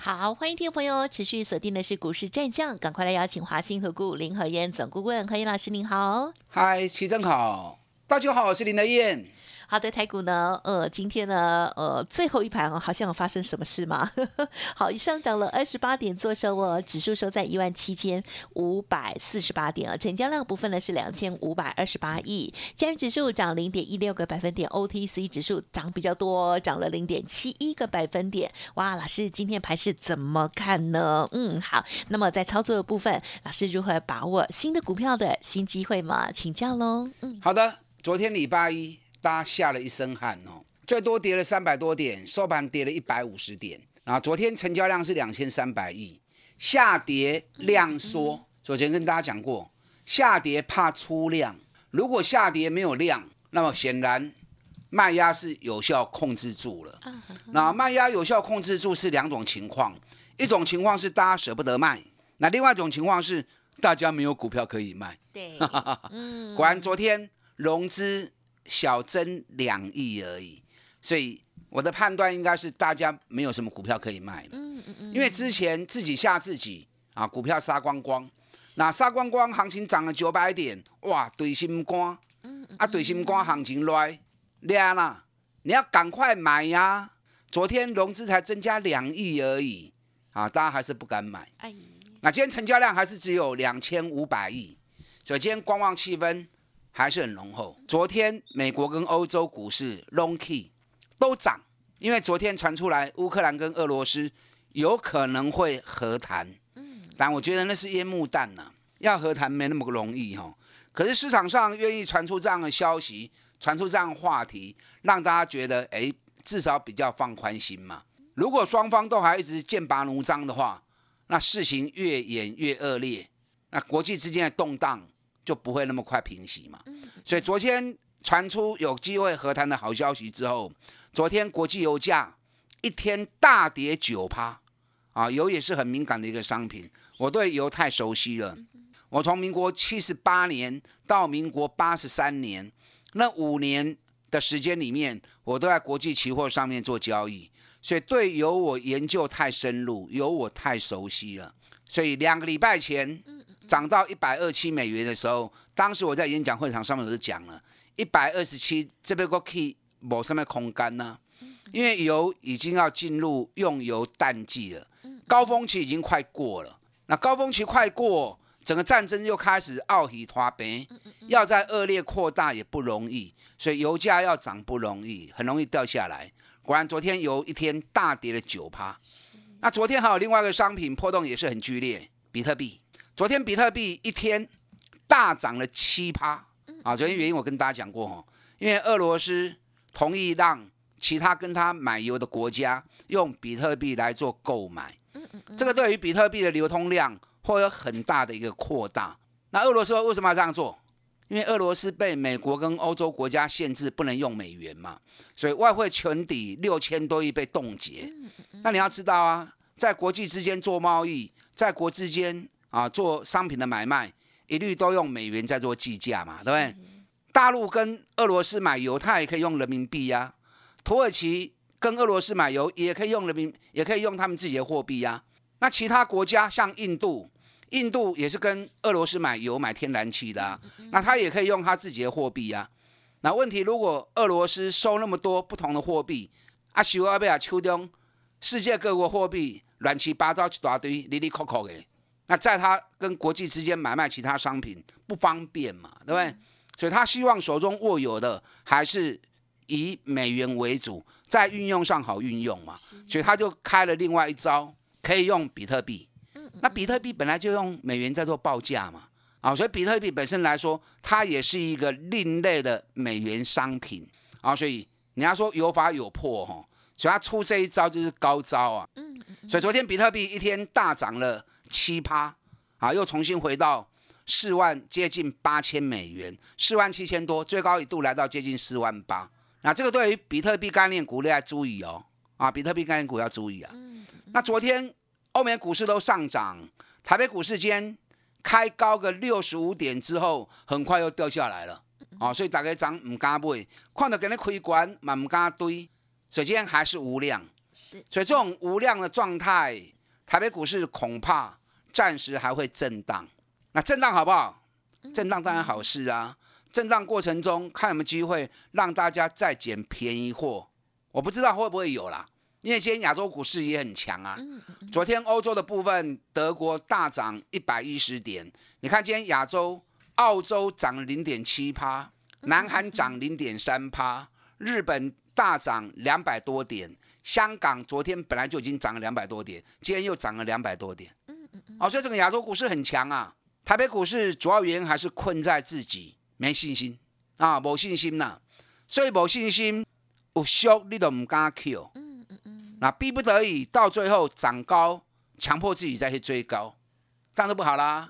好，欢迎听众朋友持续锁定的是股市战将，赶快来邀请华兴和顾林和燕总顾问，何燕老师您好。嗨，齐正好，大家好，我是林和燕。好的，台股呢，呃，今天呢，呃，最后一盘哦好像有发生什么事吗？好，上涨了二十八点，做收哦，指数收在一万七千五百四十八点啊，成交量部分呢是两千五百二十八亿，加元指数涨零点一六个百分点，OTC 指数涨比较多，涨了零点七一个百分点。哇，老师今天盘是怎么看呢？嗯，好，那么在操作的部分，老师如何把握新的股票的新机会吗？请教喽。嗯，好的，昨天礼拜一。大家吓了一身汗哦，最多跌了三百多点，收盘跌了一百五十点。啊，昨天成交量是两千三百亿，下跌量缩。昨天跟大家讲过，下跌怕出量，如果下跌没有量，那么显然卖压是有效控制住了。那卖压有效控制住是两种情况，一种情况是大家舍不得卖，那另外一种情况是大家没有股票可以卖。对，嗯，果然昨天融资。小增两亿而已，所以我的判断应该是大家没有什么股票可以卖了。嗯嗯嗯。因为之前自己吓自己啊，股票杀光光，那杀光光，行情涨了九百点，哇，对心肝。嗯嗯。啊，对心肝，行情来，亮啦，你要赶快买呀！昨天融资才增加两亿而已，啊，大家还是不敢买。哎。那今天成交量还是只有两千五百亿，所以今天观望气氛。还是很浓厚。昨天美国跟欧洲股市 long key 都涨，因为昨天传出来乌克兰跟俄罗斯有可能会和谈。嗯，但我觉得那是烟幕弹呐，要和谈没那么容易哈。可是市场上愿意传出这样的消息，传出这样话题，让大家觉得哎，至少比较放宽心嘛。如果双方都还一直剑拔弩张的话，那事情越演越恶劣，那国际之间的动荡。就不会那么快平息嘛，所以昨天传出有机会和谈的好消息之后，昨天国际油价一天大跌九趴，啊，油也是很敏感的一个商品，我对油太熟悉了，我从民国七十八年到民国八十三年那五年的时间里面，我都在国际期货上面做交易，所以对油我研究太深入，油我太熟悉了，所以两个礼拜前。涨到一百二七美元的时候，当时我在演讲会场上面我就讲了，一百二十七这边个 key 某上面空干呢，因为油已经要进入用油淡季了，高峰期已经快过了。那高峰期快过，整个战争又开始奥喜拖边，要在恶劣扩大也不容易，所以油价要涨不容易，很容易掉下来。果然昨天油一天大跌了九趴。那昨天还有另外一个商品波动也是很剧烈，比特币。昨天比特币一天大涨了七趴啊！昨天原因我跟大家讲过哦，因为俄罗斯同意让其他跟他买油的国家用比特币来做购买，这个对于比特币的流通量会有很大的一个扩大。那俄罗斯为什么要这样做？因为俄罗斯被美国跟欧洲国家限制不能用美元嘛，所以外汇存底六千多亿被冻结。那你要知道啊，在国际之间做贸易，在国之间。啊，做商品的买卖一律都用美元在做计价嘛，对不对？大陆跟俄罗斯买油，它也可以用人民币呀。土耳其跟俄罗斯买油也可以用人民，也可以用他们自己的货币呀。那其他国家像印度，印度也是跟俄罗斯买油、买天然气的，那他也可以用他自己的货币呀。那问题如果俄罗斯收那么多不同的货币，啊，收阿贝亚秋冬，世界各国货币乱七八糟一大堆，里里扣扣的。那在他跟国际之间买卖其他商品不方便嘛，对不对？所以他希望手中握有的还是以美元为主，在运用上好运用嘛。所以他就开了另外一招，可以用比特币。那比特币本来就用美元在做报价嘛，啊，所以比特币本身来说，它也是一个另类的美元商品啊。所以人家说有法有破哈，所以他出这一招就是高招啊。所以昨天比特币一天大涨了。七趴，啊，又重新回到四万接近八千美元，四万七千多，最高一度来到接近四万八。那这个对于比特币概念股要注意哦，啊，比特币概念股要注意啊。那昨天欧美股市都上涨，台北股市间开高个六十五点之后，很快又掉下来了，啊，所以大家涨唔敢买，看到给你开关嘛唔敢堆，首先还是无量，是，所以这种无量的状态，台北股市恐怕暂时还会震荡。那震荡好不好？震荡当然好事啊。震荡过程中看有没有机会让大家再捡便宜货，我不知道会不会有啦。因为今天亚洲股市也很强啊。昨天欧洲的部分，德国大涨一百一十点。你看今天亚洲，澳洲涨零点七趴，南韩涨零点三趴，日本大涨两百多点，香港昨天本来就已经涨了两百多点，今天又涨了两百多点。哦，所以整个亚洲股市很强啊。台北股市主要原因还是困在自己。没信心啊，没信心呐，所以没信心，有缩你都唔敢 Q。嗯嗯嗯。那逼不得已，到最后涨高，强迫自己再去追高，这样就不好啦。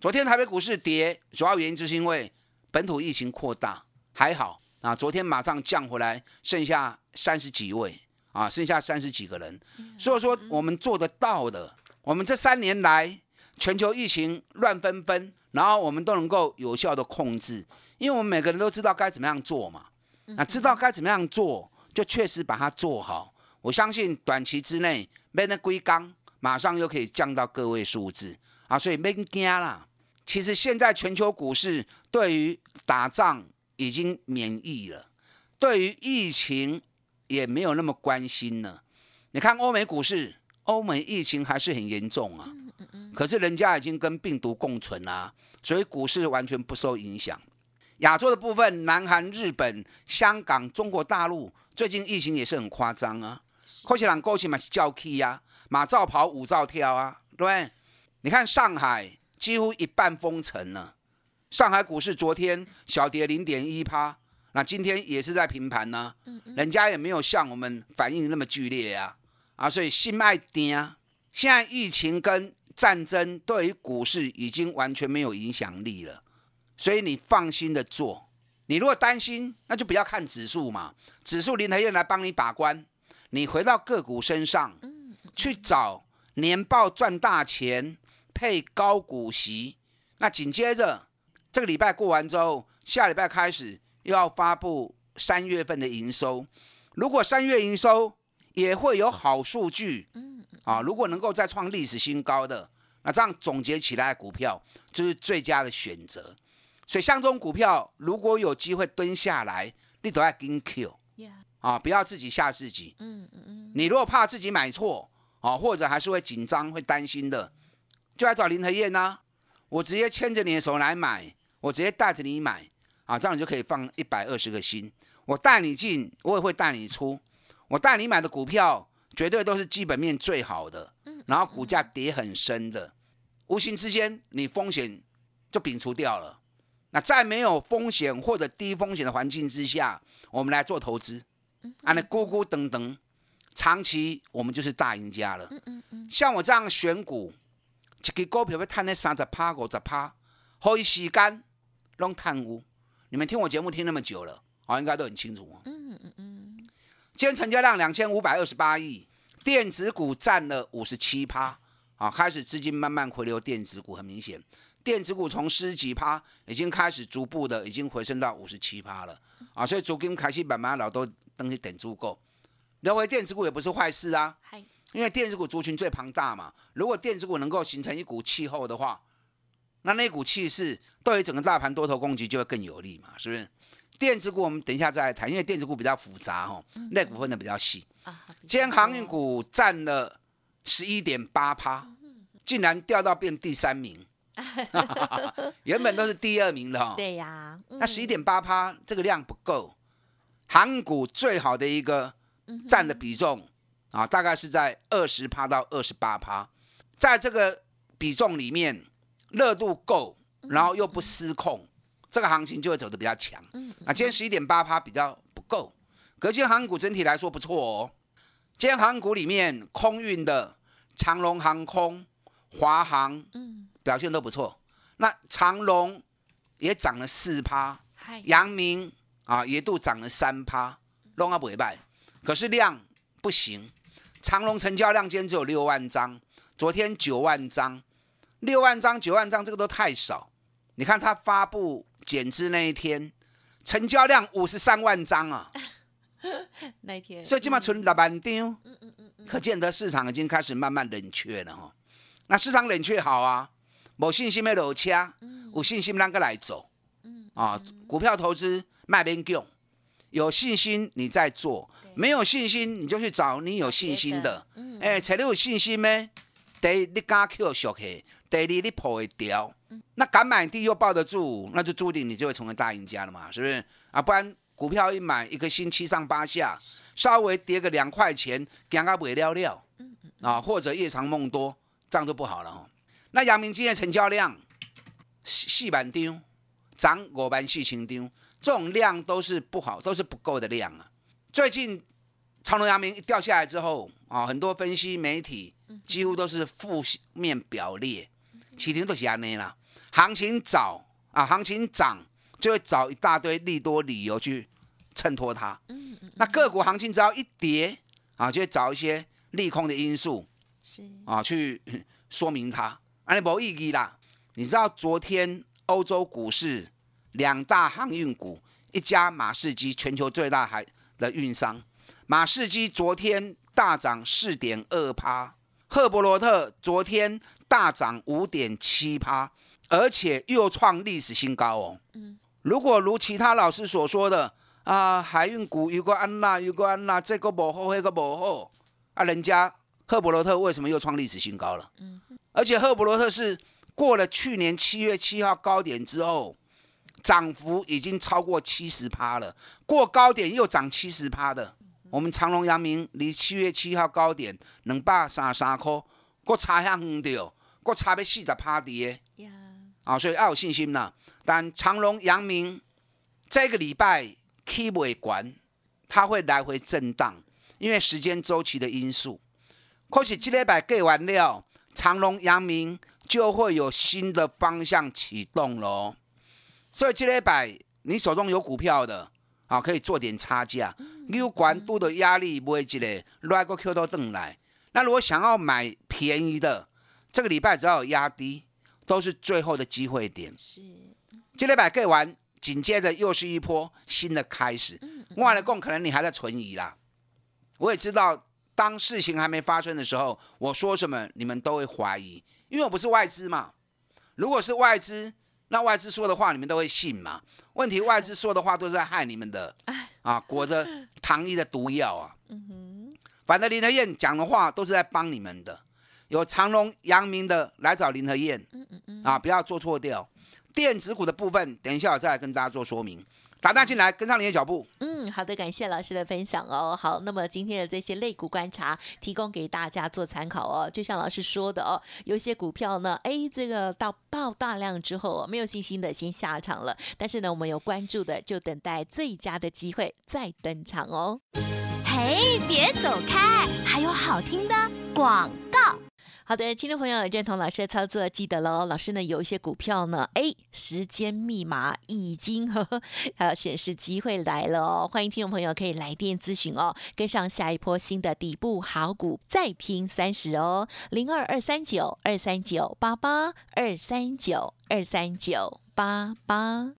昨天台北股市跌，主要原因就是因为本土疫情扩大，还好啊，昨天马上降回来，剩下三十几位啊，剩下三十几个人。所以说，我们做得到的，我们这三年来。全球疫情乱纷纷，然后我们都能够有效的控制，因为我们每个人都知道该怎么样做嘛。那知道该怎么样做，就确实把它做好。我相信短期之内，没那龟缸，马上又可以降到个位数字啊，所以没惊啦。其实现在全球股市对于打仗已经免疫了，对于疫情也没有那么关心了。你看欧美股市，欧美疫情还是很严重啊。可是人家已经跟病毒共存啦，所以股市完全不受影响。亚洲的部分，南韩、日本、香港、中国大陆最近疫情也是很夸张啊。科起朗、过去嘛是叫 K 呀，马照跑，舞照跳啊，对不对？你看上海几乎一半封城了，上海股市昨天小跌零点一趴，那今天也是在平盘呢。人家也没有像我们反应那么剧烈啊，啊，所以心爱跌啊。现在疫情跟战争对于股市已经完全没有影响力了，所以你放心的做。你如果担心，那就不要看指数嘛，指数林台燕来帮你把关。你回到个股身上，去找年报赚大钱、配高股息。那紧接着这个礼拜过完之后，下礼拜开始又要发布三月份的营收。如果三月营收也会有好数据。啊，如果能够再创历史新高的，那这样总结起来，股票就是最佳的选择。所以像这种股票，如果有机会蹲下来，你都要跟 Q，啊，不要自己吓自己。嗯嗯嗯。你如果怕自己买错，啊，或者还是会紧张、会担心的，就来找林和燕呐。我直接牵着你的手来买，我直接带着你买，啊，这样你就可以放一百二十个心。我带你进，我也会带你出。我带你买的股票。绝对都是基本面最好的，然后股价跌很深的，无形之间你风险就摒除掉了。那在没有风险或者低风险的环境之下，我们来做投资，啊，那咕咕等等，长期我们就是大赢家了。像我这样选股，一个股票要探那三十趴、五十趴，可以时间拢探污。你们听我节目听那么久了，啊，应该都很清楚。今天成交量两千五百二十八亿，电子股占了五十七趴，啊，开始资金慢慢回流，电子股很明显，电子股从十几趴已经开始逐步的已经回升到五十七趴了，啊，所以资金开始慢慢老都登去等足够，聊回电子股也不是坏事啊，因为电子股族群最庞大嘛，如果电子股能够形成一股气候的话，那那股气势对于整个大盘多头攻击就会更有利嘛，是不是？电子股我们等一下再来谈，因为电子股比较复杂哦，那股分的比较细。今天航运股占了十一点八趴，竟然掉到变第三名，原本都是第二名的哈。对呀，那十一点八趴这个量不够，航运股最好的一个占的比重啊，大概是在二十趴到二十八趴，在这个比重里面热度够，然后又不失控。这个行情就会走得比较强。嗯，啊，今天十一点八趴比较不够，可今天航股整体来说不错哦。今天航股里面空运的长龙航空、华航，嗯，表现都不错。那长龙也涨了四趴，嗨阳明啊一度涨了三趴，拢啊不败，可是量不行。长龙成交量今天只有六万张，昨天九万张，六万张九万张这个都太少。你看它发布减资那一天，成交量五十三万张啊，那一天，所以基本上存六万张，可见得市场已经开始慢慢冷却了哈。那市场冷却好啊，没信心的落车，有信心啷个来走？啊，股票投资卖边用，有信心你再做，没有信心你就去找你有信心的。哎，找你有信心咩？第一，你敢去熟去；第二，你抱会掉。那敢买低又抱得住，那就注定你就会成为大赢家了嘛，是不是？啊，不然股票一买一个星期上八下，稍微跌个两块钱，惊到尾了了，啊，或者夜长梦多，这样就不好了哦。那阳明今天成交量四四万张，涨五万四千张，这种量都是不好，都是不够的量啊。最近长隆、阳明一掉下来之后啊，很多分析媒体几乎都是负面表列，起停都是安内啦。行情早啊，行情涨就会找一大堆利多理由去衬托它。嗯嗯那个股行情只要一跌啊，就会找一些利空的因素是啊去 说明它，安尼无意义啦。你知道昨天欧洲股市两大航运股，一家马士基，全球最大海的运商，马士基昨天大涨四点二趴，赫伯罗特昨天大涨五点七趴，而且又创历史新高哦。如果如其他老师所说的啊，海运股如果安那，如果安娜，这个不好，那个不好啊，人家赫伯罗特为什么又创历史新高了？而且赫伯罗特是过了去年七月七号高点之后，涨幅已经超过七十趴了，过高点又涨七十趴的。我们长隆、阳明离七月七号高点两百三十三块，搁差遐远着，搁差要四十趴跌，啊，所以要有信心啦。但长隆、阳明这个礼拜 K 尾管，它会来回震荡，因为时间周期的因素。可是这礼拜过完了，长隆、阳明就会有新的方向启动喽。所以这礼拜你手中有股票的，啊，可以做点差价。你有管度的压力买一个，来个 Q 都等来。那如果想要买便宜的，这个礼拜只要压低，都是最后的机会点。是这礼拜过完，紧接着又是一波新的开始。我来供，可能你还在存疑啦。我也知道，当事情还没发生的时候，我说什么你们都会怀疑，因为我不是外资嘛。如果是外资，那外资说的话你们都会信嘛？问题外资说的话都是在害你们的啊，裹着 糖衣的毒药啊。嗯哼反正林德燕讲的话都是在帮你们的。有长隆、阳明的来找林和燕，嗯嗯嗯啊，不要做错掉。电子股的部分，等一下我再来跟大家做说明。打单进来，跟上你的脚步。嗯，好的，感谢老师的分享哦。好，那么今天的这些类股观察提供给大家做参考哦。就像老师说的哦，有一些股票呢，哎，这个到爆大量之后哦，没有信心的先下场了。但是呢，我们有关注的，就等待最佳的机会再登场哦。嘿，别走开，还有好听的广告。好的，听众朋友认同老师的操作，记得喽。老师呢有一些股票呢，哎，时间密码已经呵呵，还有显示机会来了哦。欢迎听众朋友可以来电咨询哦，跟上下一波新的底部好股，再拼三十哦，零二二三九二三九八八二三九二三九八八。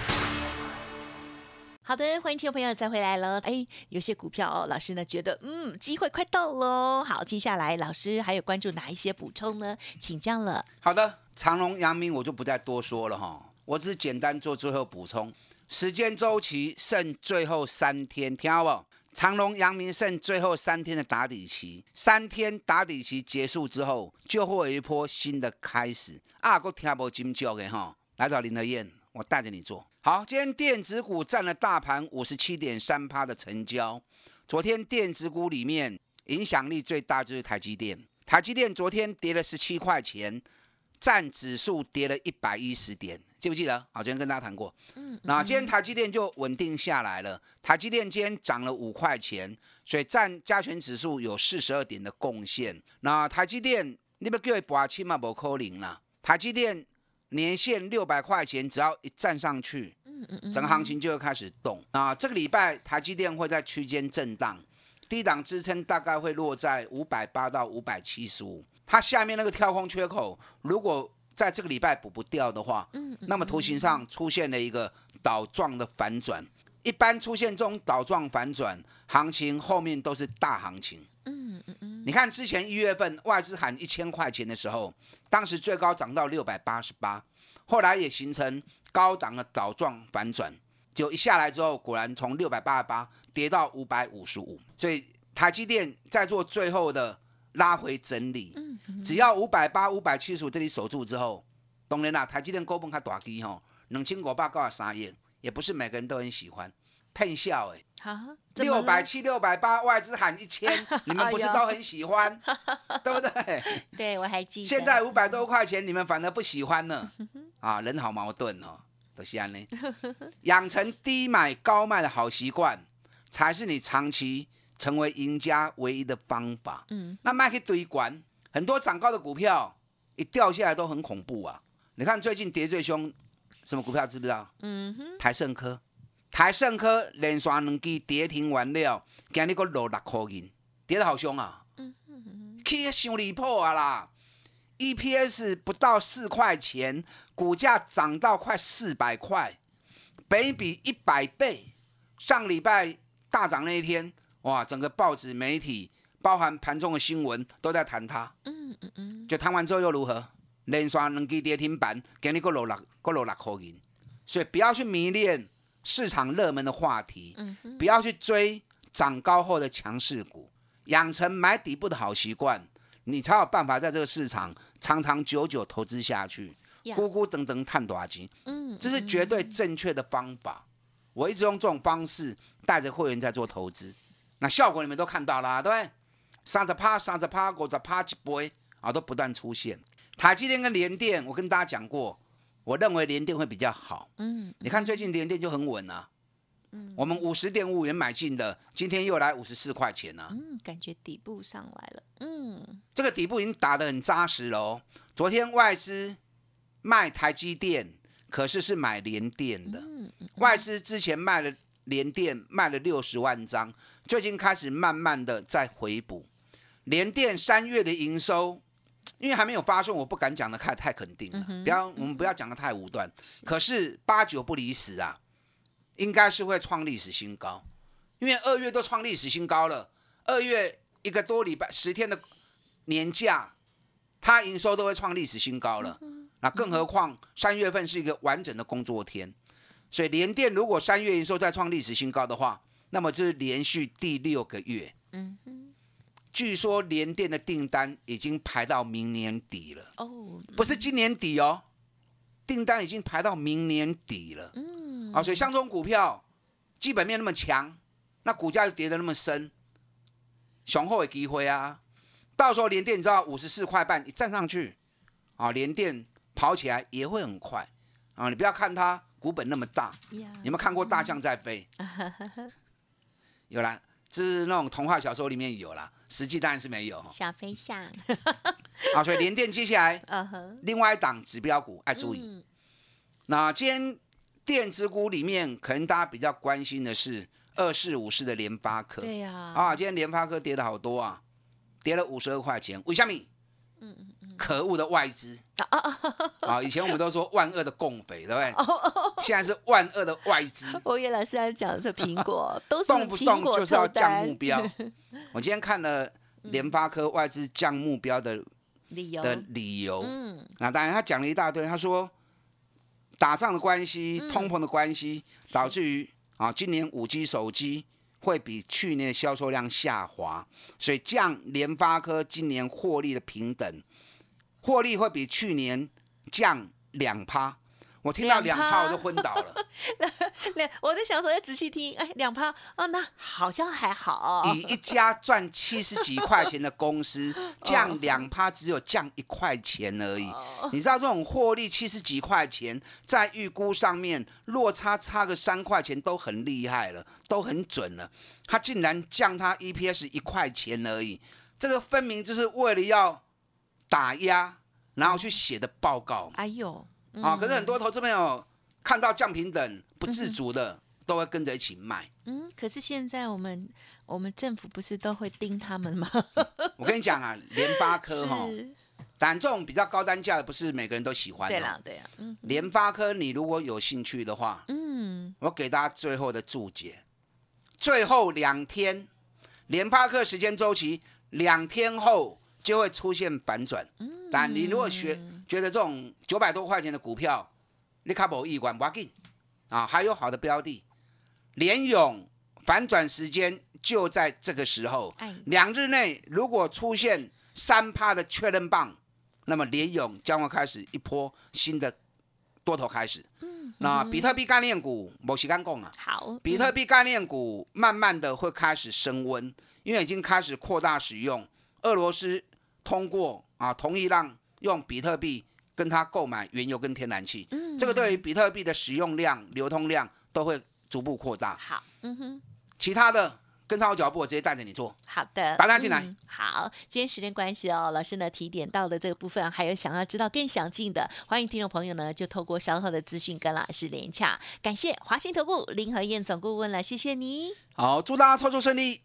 好的，欢迎听众朋友再回来了。哎，有些股票哦，老师呢觉得嗯机会快到喽。好，接下来老师还有关注哪一些补充呢？请教了。好的，长隆、阳明我就不再多说了哈，我只是简单做最后补充。时间周期剩最后三天，听好不？长隆、阳明剩最后三天的打底期，三天打底期结束之后，就会有一波新的开始。啊，我听不金叫的哈，来找林德燕，我带着你做好。今天电子股占了大盘五十七点三趴的成交。昨天电子股里面影响力最大就是台积电，台积电昨天跌了十七块钱，占指数跌了一百一十点。记不记得？好，昨天跟大家谈过。嗯，那今天台积电就稳定下来了。台积电今天涨了五块钱，所以占加权指数有四十二点的贡献。那台积电，你不叫伊拔起嘛？不可能啦。台积电年限六百块钱，只要一站上去，嗯嗯嗯，整个行情就会开始动。啊，这个礼拜台积电会在区间震荡，低档支撑大概会落在五百八到五百七十五。它下面那个跳空缺口，如果在这个礼拜补不掉的话，嗯，那么图形上出现了一个倒状的反转。一般出现这种倒状反转，行情后面都是大行情。嗯嗯嗯。你看之前一月份外资喊一千块钱的时候，当时最高涨到六百八十八，后来也形成高涨的倒状反转，就一下来之后，果然从六百八十八跌到五百五十五。所以台积电在做最后的拉回整理。只要五百八、五百七十五这里守住之后，当然啦，台积电高分它大机吼，两千五百九十三亿，也不是每个人都很喜欢，骗笑哎。好，六百七、六百八，外资喊一千，你们不是都很喜欢，对不对？对，我还记得。现在五百多块钱，你们反而不喜欢呢？啊，人好矛盾哦，都是安呢。养成低买高卖的好习惯，才是你长期成为赢家唯一的方法。嗯，那卖去堆管。很多涨高的股票一掉下来都很恐怖啊！你看最近跌最凶，什么股票知不知道？嗯哼，台盛科，台盛科连续两支跌停完了，今日个落六块银，跌得好凶啊！嗯嗯嗯，去伤离谱啊啦！EPS 不到四块钱，股价涨到快四百块，北比一百倍。上礼拜大涨那一天，哇，整个报纸媒体。包含盘中的新闻都在谈它，嗯嗯嗯，就谈完之后又如何？连刷两支跌停板，给你个落六个落六块银。所以不要去迷恋市场热门的话题，不要去追涨高后的强势股，养成买底部的好习惯，你才有办法在这个市场长长久久投资下去。咕咕等等探多少钱？嗯，这是绝对正确的方法。我一直用这种方式带着会员在做投资，那效果你们都看到了，对不对。三十趴、三十趴、五十趴一杯啊，都不断出现。台积电跟联电，我跟大家讲过，我认为联电会比较好。嗯，你看最近联电就很稳啊。嗯，我们五十点五元买进的，今天又来五十四块钱啊。嗯，感觉底部上来了。嗯，这个底部已经打得很扎实了哦。昨天外资卖台积电，可是是买联电的。嗯外资之前卖了联电，卖了六十万张，最近开始慢慢的在回补。联电三月的营收，因为还没有发送，我不敢讲的太太肯定了。不要，我们不要讲的太武断。可是八九不离十啊，应该是会创历史新高。因为二月都创历史新高了，二月一个多礼拜十天的年假，它营收都会创历史新高了。那更何况三月份是一个完整的工作天，所以联电如果三月营收再创历史新高的话，那么这是连续第六个月。嗯哼。据说联电的订单已经排到明年底了哦，不是今年底哦，订单已经排到明年底了。嗯，啊，所以像这种股票，基本面那么强，那股价又跌得那么深，雄厚的机会啊，到时候联电你知道五十四块半一站上去，啊，联电跑起来也会很快啊，你不要看它股本那么大，有没有看过大象在飞？有啦。是那种童话小说里面有啦，实际当然是没有。小飞象。好，所以联电接下来，另外一档指标股爱注意。那今天电子股里面，可能大家比较关心的是二四五四的联发科。对呀。啊，今天联发科跌了好多啊，跌了五十二块钱。为什嗯嗯。可恶的外资。啊！以前我们都说万恶的共匪，对不对？现在是万恶的外资，我叶老师在讲的是苹果，都是动不动就是要降目标。我今天看了联发科外资降目标的理由，的理由，嗯，那当然他讲了一大堆，他说打仗的关系、嗯。通膨的关系，导致于啊今年五 G 手机会比去年的销售量下滑，所以降联发科今年获利的平等，获利会比去年降两趴。我听到两趴我就昏倒了。两，我在想说要仔细听，哎，两趴哦，那好像还好，以一家赚七十几块钱的公司，降两趴只有降一块钱而已。你知道这种获利七十几块钱，在预估上面落差差个三块钱都很厉害了，都很准了。他竟然降他 EPS 一块钱而已，这个分明就是为了要打压，然后去写的报告哎呦，啊。可是很多投资朋友看到降平等不自足的，都会跟着一起卖。嗯，可是现在我们我们政府不是都会盯他们吗？我跟你讲啊，联发科哈。是，但这种比较高单价的，不是每个人都喜欢的。对啦，对啦，嗯联发科，你如果有兴趣的话，嗯，我给大家最后的注解：最后两天，联发科时间周期两天后就会出现反转。但你如果学觉得这种九百多块钱的股票，你卡无意管不要紧。啊，还有好的标的，联勇反转时间就在这个时候。哎，两日内如果出现三趴的确认棒，那么联勇将会开始一波新的多头开始。那比特币概念股，某时间讲啊，好，比特币概念股慢慢的会开始升温，因为已经开始扩大使用。俄罗斯通过啊，同意让用比特币跟他购买原油跟天然气，嗯这个对于比特币的使用量、流通量都会逐步扩大。好，嗯哼。其他的跟上我脚步，我直接带着你做。好的，大家进来嗯好，今天时间关系哦，老师呢提点到的这个部分，还有想要知道更详尽的，欢迎听众朋友呢就透过稍后的资讯跟老师连洽。感谢华信投顾林和燕总顾问了，谢谢你。好，祝大家操作顺利。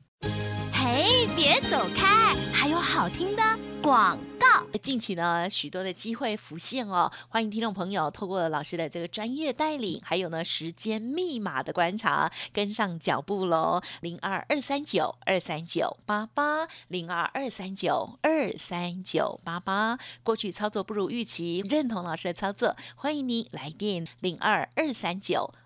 嘿，别走开，还有好听的广告。近期呢，许多的机会浮现哦，欢迎听众朋友透过老师的这个专业带领，还有呢时间密码的观察，跟上脚步喽。零二二三九二三九八八，零二二三九二三九八八。过去操作不如预期，认同老师的操作，欢迎您来电零二二三九